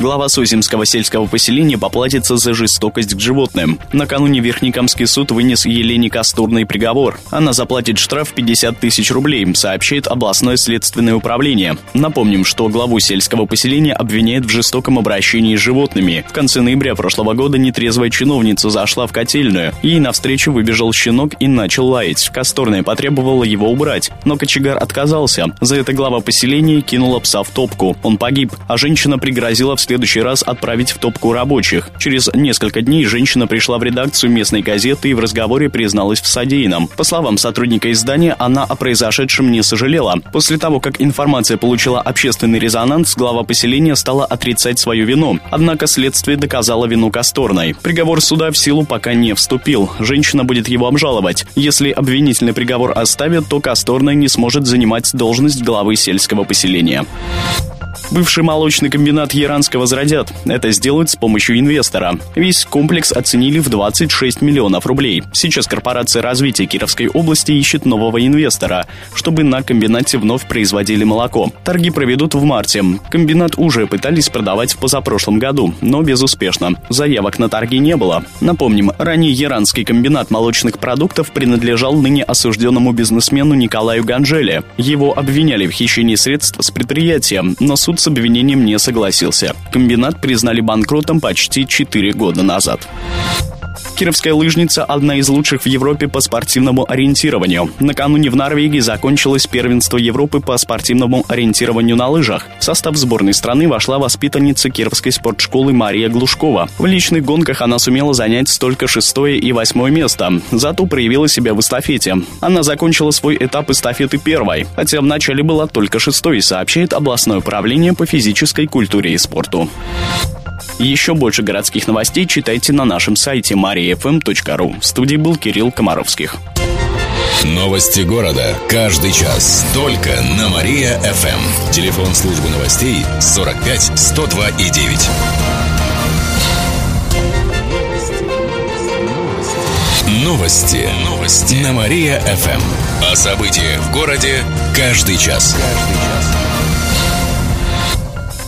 Глава Суземского сельского поселения поплатится за жестокость к животным. Накануне Верхнекамский суд вынес Елене Кастурный приговор. Она заплатит штраф 50 тысяч рублей, сообщает областное следственное управление. Напомним, что главу сельского поселения обвиняют в жестоком обращении с животными. В конце ноября прошлого года нетрезвая чиновница зашла в котельную. Ей навстречу выбежал щенок и начал лаять. Касторная потребовала его убрать, но кочегар отказался. За это глава поселения кинула пса в топку. Он погиб, а женщина пригрозила в следующий раз отправить в топку рабочих. Через несколько дней женщина пришла в редакцию местной газеты и в разговоре призналась в содеянном. По словам сотрудника издания, она о произошедшем не сожалела. После того, как информация получила общественный резонанс, глава поселения стала отрицать свою вину. Однако следствие доказало вину Касторной. Приговор суда в силу пока не вступил. Женщина будет его обжаловать. Если обвинительный приговор оставят, то Касторная не сможет занимать должность главы сельского поселения. Бывший молочный комбинат Яранска возродят. Это сделают с помощью инвестора. Весь комплекс оценили в 26 миллионов рублей. Сейчас корпорация развития Кировской области ищет нового инвестора, чтобы на комбинате вновь производили молоко. Торги проведут в марте. Комбинат уже пытались продавать в позапрошлом году, но безуспешно. Заявок на торги не было. Напомним, ранее Яранский комбинат молочных продуктов принадлежал ныне осужденному бизнесмену Николаю Ганжеле. Его обвиняли в хищении средств с предприятия, но суд с обвинением не согласился. Комбинат признали банкротом почти 4 года назад. Кировская лыжница – одна из лучших в Европе по спортивному ориентированию. Накануне в Норвегии закончилось первенство Европы по спортивному ориентированию на лыжах. В состав сборной страны вошла воспитанница Кировской спортшколы Мария Глушкова. В личных гонках она сумела занять только шестое и восьмое место, зато проявила себя в эстафете. Она закончила свой этап эстафеты первой, хотя вначале была только шестой, сообщает областное управление по физической культуре и спорту. Еще больше городских новостей читайте на нашем сайте mariafm.ru. В студии был Кирилл Комаровских. Новости города. Каждый час. Только на Мария-ФМ. Телефон службы новостей 45 102 и 9. Новости. Новости. На Мария-ФМ. О событиях в городе каждый час. Каждый час.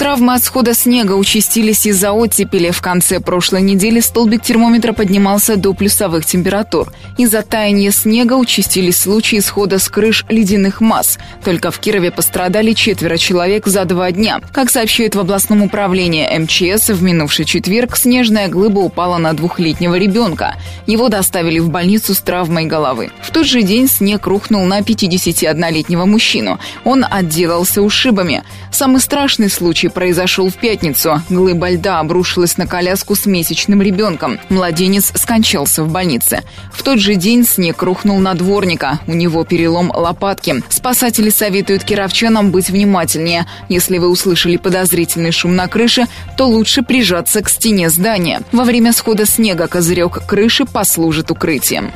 Травмы от схода снега участились из-за оттепели. В конце прошлой недели столбик термометра поднимался до плюсовых температур. Из-за таяния снега участились случаи схода с крыш ледяных масс. Только в Кирове пострадали четверо человек за два дня. Как сообщают в областном управлении МЧС, в минувший четверг снежная глыба упала на двухлетнего ребенка. Его доставили в больницу с травмой головы. В тот же день снег рухнул на 51-летнего мужчину. Он отделался ушибами. Самый страшный случай произошел в пятницу. Глыба льда обрушилась на коляску с месячным ребенком. Младенец скончался в больнице. В тот же день снег рухнул на дворника. У него перелом лопатки. Спасатели советуют кировчанам быть внимательнее. Если вы услышали подозрительный шум на крыше, то лучше прижаться к стене здания. Во время схода снега козырек крыши послужит укрытием.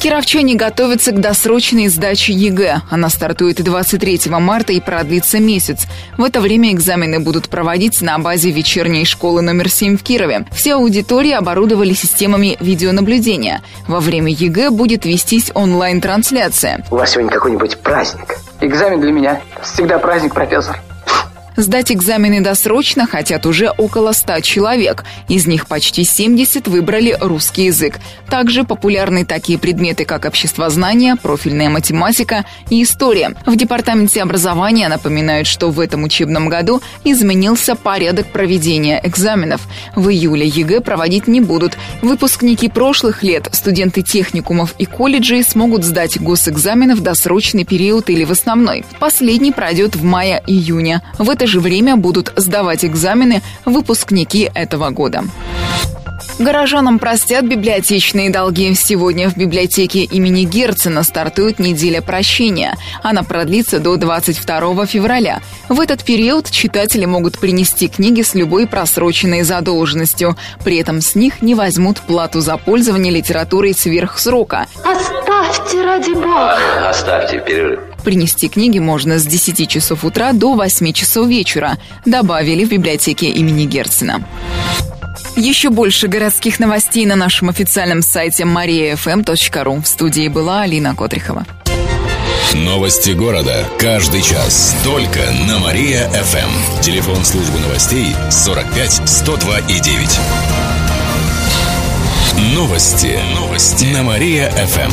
Кировчане готовятся к досрочной сдаче ЕГЭ. Она стартует 23 марта и продлится месяц. В это время экзамены будут проводить на базе вечерней школы номер 7 в Кирове. Все аудитории оборудовали системами видеонаблюдения. Во время ЕГЭ будет вестись онлайн-трансляция. У вас сегодня какой-нибудь праздник? Экзамен для меня. Всегда праздник, профессор. Сдать экзамены досрочно хотят уже около 100 человек. Из них почти 70 выбрали русский язык. Также популярны такие предметы, как обществознание, профильная математика и история. В Департаменте образования напоминают, что в этом учебном году изменился порядок проведения экзаменов. В июле ЕГЭ проводить не будут. Выпускники прошлых лет, студенты техникумов и колледжей смогут сдать госэкзамены в досрочный период или в основной. Последний пройдет в мае-июне. В это же время будут сдавать экзамены выпускники этого года. Горожанам простят библиотечные долги. Сегодня в библиотеке имени Герцена стартует неделя прощения. Она продлится до 22 февраля. В этот период читатели могут принести книги с любой просроченной задолженностью. При этом с них не возьмут плату за пользование литературой сверх срока. Оставь Оставьте ради бога. Оставьте перерыв. Принести книги можно с 10 часов утра до 8 часов вечера, добавили в библиотеке имени Герцена. Еще больше городских новостей на нашем официальном сайте mariafm.ru. В студии была Алина Котрихова. Новости города. Каждый час. Только на Мария-ФМ. Телефон службы новостей 45 102 и 9. Новости. Новости. На Мария-ФМ.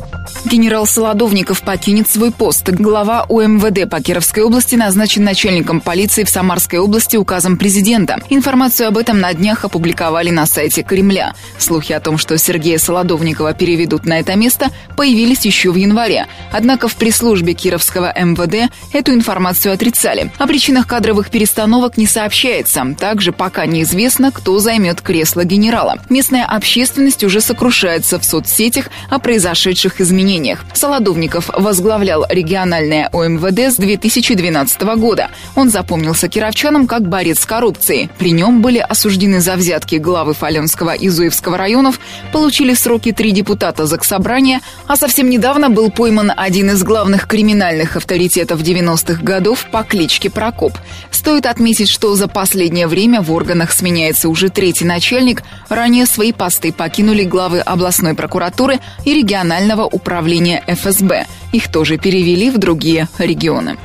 Генерал Солодовников покинет свой пост. Глава УМВД по Кировской области назначен начальником полиции в Самарской области указом президента. Информацию об этом на днях опубликовали на сайте Кремля. Слухи о том, что Сергея Солодовникова переведут на это место, появились еще в январе. Однако в пресс-службе Кировского МВД эту информацию отрицали. О причинах кадровых перестановок не сообщается. Также пока неизвестно, кто займет кресло генерала. Местная общественность уже сокрушается в соцсетях о произошедших изменениях изменениях. Солодовников возглавлял региональное ОМВД с 2012 года. Он запомнился кировчанам как борец с коррупцией. При нем были осуждены за взятки главы Фаленского и Зуевского районов, получили сроки три депутата Заксобрания, а совсем недавно был пойман один из главных криминальных авторитетов 90-х годов по кличке Прокоп. Стоит отметить, что за последнее время в органах сменяется уже третий начальник. Ранее свои посты покинули главы областной прокуратуры и регионального управления управления ФСБ. Их тоже перевели в другие регионы.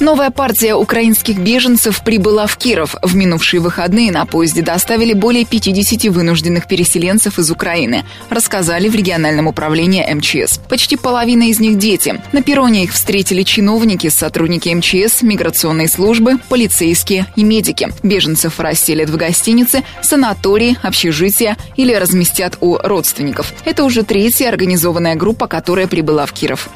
Новая партия украинских беженцев прибыла в Киров. В минувшие выходные на поезде доставили более 50 вынужденных переселенцев из Украины, рассказали в региональном управлении МЧС. Почти половина из них дети. На перроне их встретили чиновники, сотрудники МЧС, миграционной службы, полицейские и медики. Беженцев расселят в гостинице, санатории, общежития или разместят у родственников. Это уже третья организованная группа, которая прибыла в Киров.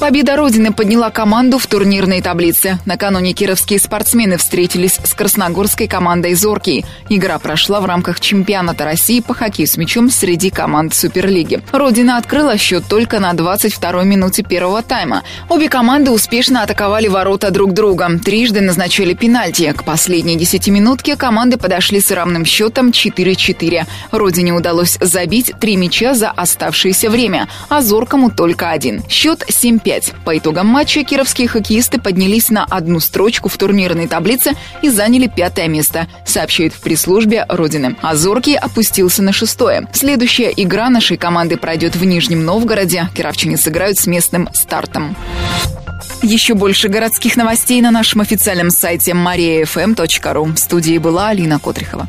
Победа Родины подняла команду в турнирной таблице. Накануне кировские спортсмены встретились с красногорской командой «Зоркий». Игра прошла в рамках чемпионата России по хоккею с мячом среди команд Суперлиги. Родина открыла счет только на 22-й минуте первого тайма. Обе команды успешно атаковали ворота друг друга. Трижды назначили пенальти. К последней десятиминутке команды подошли с равным счетом 4-4. Родине удалось забить три мяча за оставшееся время, а Зоркому только один. Счет 7-5. 5. По итогам матча кировские хоккеисты поднялись на одну строчку в турнирной таблице и заняли пятое место, сообщает в пресс-службе Родины. А Зоркий опустился на шестое. Следующая игра нашей команды пройдет в Нижнем Новгороде. Кировчане сыграют с местным стартом. Еще больше городских новостей на нашем официальном сайте mariafm.ru. В студии была Алина Котрихова.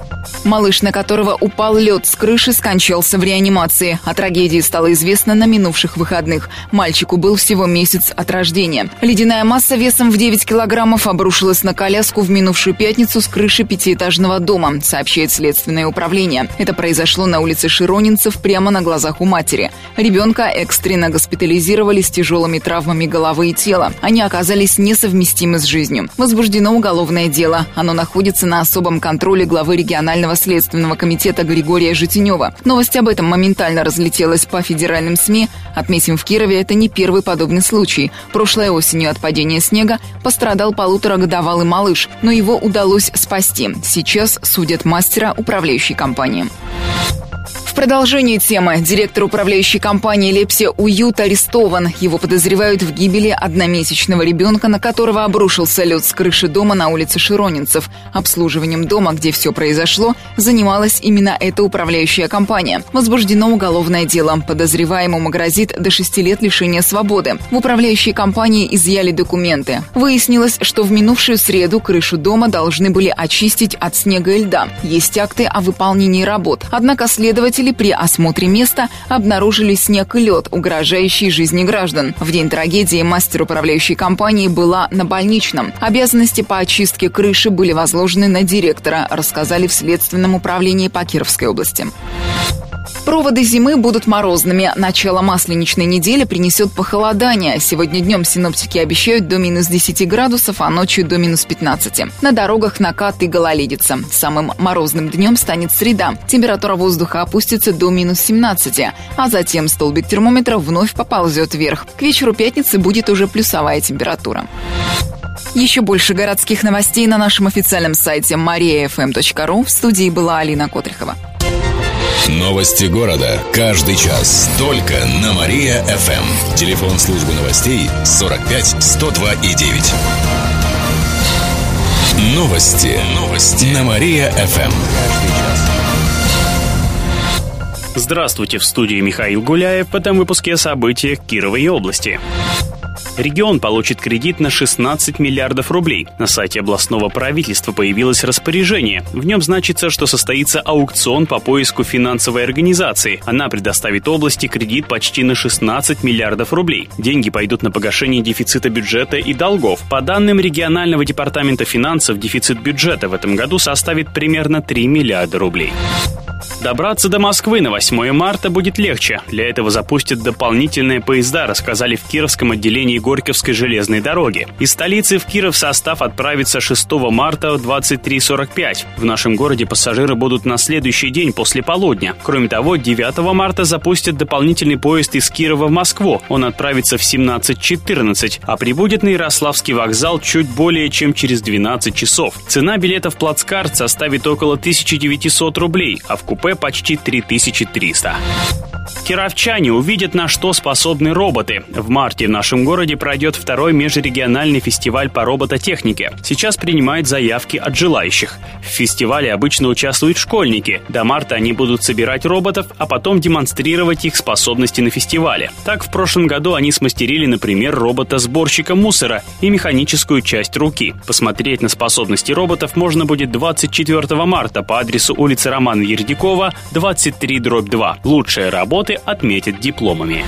Малыш, на которого упал лед с крыши, скончался в реанимации. О трагедии стало известно на минувших выходных. Мальчику был всего месяц от рождения. Ледяная масса весом в 9 килограммов обрушилась на коляску в минувшую пятницу с крыши пятиэтажного дома, сообщает Следственное управление. Это произошло на улице Широнинцев прямо на глазах у матери. Ребенка экстренно госпитализировали с тяжелыми травмами головы и тела. Они оказались несовместимы с жизнью. Возбуждено уголовное дело. Оно находится на особом контроле главы регионального Федерального следственного комитета Григория Житинева. Новость об этом моментально разлетелась по федеральным СМИ. Отметим, в Кирове это не первый подобный случай. Прошлой осенью от падения снега пострадал полуторагодовалый малыш, но его удалось спасти. Сейчас судят мастера управляющей компании. В продолжении темы директор управляющей компании «Лепсия Уют» арестован. Его подозревают в гибели одномесячного ребенка, на которого обрушился лед с крыши дома на улице Широнинцев. Обслуживанием дома, где все произошло, занималась именно эта управляющая компания. Возбуждено уголовное дело. Подозреваемому грозит до 6 лет лишения свободы. В управляющей компании изъяли документы. Выяснилось, что в минувшую среду крышу дома должны были очистить от снега и льда. Есть акты о выполнении работ. Однако следователь Спасатели при осмотре места обнаружили снег и лед, угрожающий жизни граждан. В день трагедии мастер управляющей компании была на больничном. Обязанности по очистке крыши были возложены на директора, рассказали в Следственном управлении по Кировской области. Проводы зимы будут морозными. Начало масленичной недели принесет похолодание. Сегодня днем синоптики обещают до минус 10 градусов, а ночью до минус 15. На дорогах накат и гололедица. Самым морозным днем станет среда. Температура воздуха опустится до минус 17, а затем столбик термометра вновь поползет вверх. К вечеру пятницы будет уже плюсовая температура. Еще больше городских новостей на нашем официальном сайте mariafm.ru. В студии была Алина Котрихова. Новости города. Каждый час. Только на Мария-ФМ. Телефон службы новостей 45 102 и 9. Новости. Новости. На Мария-ФМ. Здравствуйте, в студии Михаил Гуляев в этом выпуске о событиях Кировой области. Регион получит кредит на 16 миллиардов рублей. На сайте областного правительства появилось распоряжение. В нем значится, что состоится аукцион по поиску финансовой организации. Она предоставит области кредит почти на 16 миллиардов рублей. Деньги пойдут на погашение дефицита бюджета и долгов. По данным регионального департамента финансов, дефицит бюджета в этом году составит примерно 3 миллиарда рублей. Добраться до Москвы на 8 марта будет легче. Для этого запустят дополнительные поезда, рассказали в Кировском отделении Горьковской железной дороги. Из столицы в Киров состав отправится 6 марта в 23.45. В нашем городе пассажиры будут на следующий день после полудня. Кроме того, 9 марта запустят дополнительный поезд из Кирова в Москву. Он отправится в 17.14, а прибудет на Ярославский вокзал чуть более чем через 12 часов. Цена билетов плацкарт составит около 1900 рублей, а в купе почти 3300. Кировчане увидят, на что способны роботы. В марте в нашем городе пройдет второй межрегиональный фестиваль по робототехнике. Сейчас принимают заявки от желающих. В фестивале обычно участвуют школьники. До марта они будут собирать роботов, а потом демонстрировать их способности на фестивале. Так, в прошлом году они смастерили, например, робота-сборщика мусора и механическую часть руки. Посмотреть на способности роботов можно будет 24 марта по адресу улицы Романа Ердякова, 23 дробь 2. Лучшая работа работы отметят дипломами.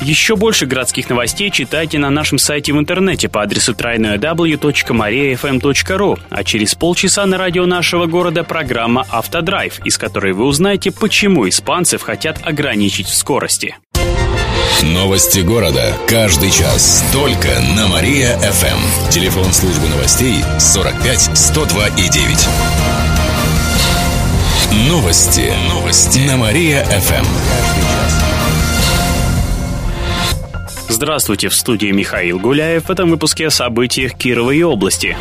Еще больше городских новостей читайте на нашем сайте в интернете по адресу www.mariafm.ru, а через полчаса на радио нашего города программа «Автодрайв», из которой вы узнаете, почему испанцев хотят ограничить в скорости. Новости города. Каждый час. Только на Мария-ФМ. Телефон службы новостей 45 102 и 9. Новости. Новости. На Мария-ФМ. Здравствуйте, в студии Михаил Гуляев. В этом выпуске о событиях Кировой области.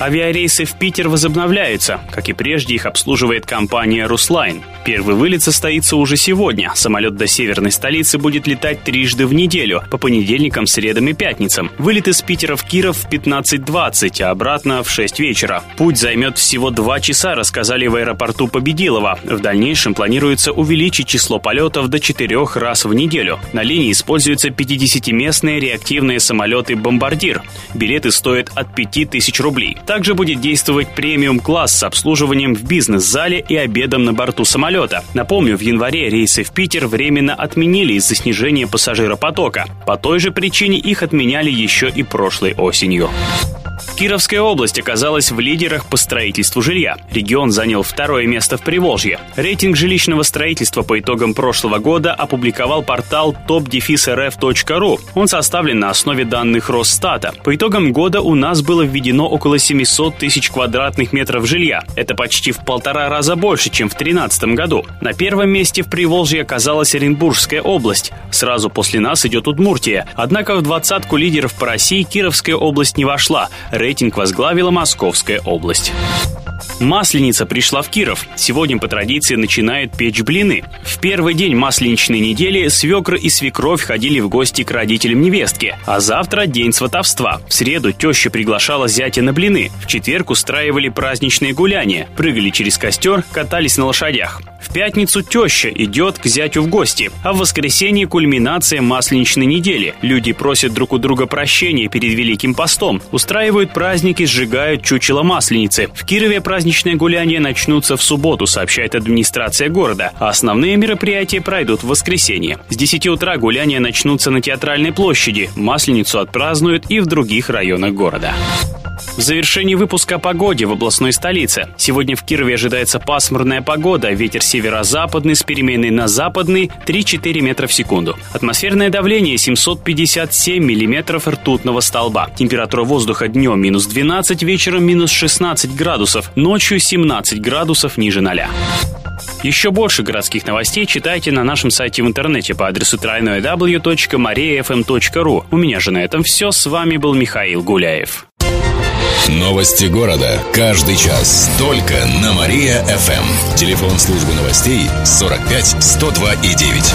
Авиарейсы в Питер возобновляются. Как и прежде, их обслуживает компания «Руслайн». Первый вылет состоится уже сегодня. Самолет до северной столицы будет летать трижды в неделю, по понедельникам, средам и пятницам. Вылет из Питера в Киров в 15.20, а обратно в 6 вечера. Путь займет всего 2 часа, рассказали в аэропорту Победилова. В дальнейшем планируется увеличить число полетов до 4 раз в неделю. На линии используются 50-местные реактивные самолеты «Бомбардир». Билеты стоят от 5000 рублей. Также будет действовать премиум-класс с обслуживанием в бизнес-зале и обедом на борту самолета. Напомню, в январе рейсы в Питер временно отменили из-за снижения пассажиропотока. По той же причине их отменяли еще и прошлой осенью. Кировская область оказалась в лидерах по строительству жилья. Регион занял второе место в Приволжье. Рейтинг жилищного строительства по итогам прошлого года опубликовал портал topdefisrf.ru. Он составлен на основе данных Росстата. По итогам года у нас было введено около 700 тысяч квадратных метров жилья. Это почти в полтора раза больше, чем в 2013 году. На первом месте в Приволжье оказалась Оренбургская область. Сразу после нас идет Удмуртия. Однако в двадцатку лидеров по России Кировская область не вошла рейтинг возглавила Московская область. Масленица пришла в Киров. Сегодня по традиции начинают печь блины. В первый день масленичной недели свекр и свекровь ходили в гости к родителям невестки. А завтра день сватовства. В среду теща приглашала зятя на блины. В четверг устраивали праздничные гуляния. Прыгали через костер, катались на лошадях. В пятницу теща идет к зятю в гости, а в воскресенье кульминация масленичной недели. Люди просят друг у друга прощения перед Великим постом, устраивают праздники, сжигают чучело масленицы. В Кирове праздник праздничные гуляния начнутся в субботу, сообщает администрация города, а основные мероприятия пройдут в воскресенье. С 10 утра гуляния начнутся на Театральной площади, Масленицу отпразднуют и в других районах города. В завершении выпуска о погоде в областной столице. Сегодня в Кирове ожидается пасмурная погода, ветер северо-западный с переменной на западный 3-4 метра в секунду. Атмосферное давление 757 миллиметров ртутного столба. Температура воздуха днем минус 12, вечером минус 16 градусов, ночью 17 градусов ниже ноля. Еще больше городских новостей читайте на нашем сайте в интернете по адресу www.mariafm.ru. У меня же на этом все. С вами был Михаил Гуляев. Новости города. Каждый час. Только на Мария-ФМ. Телефон службы новостей 45 102 и 9.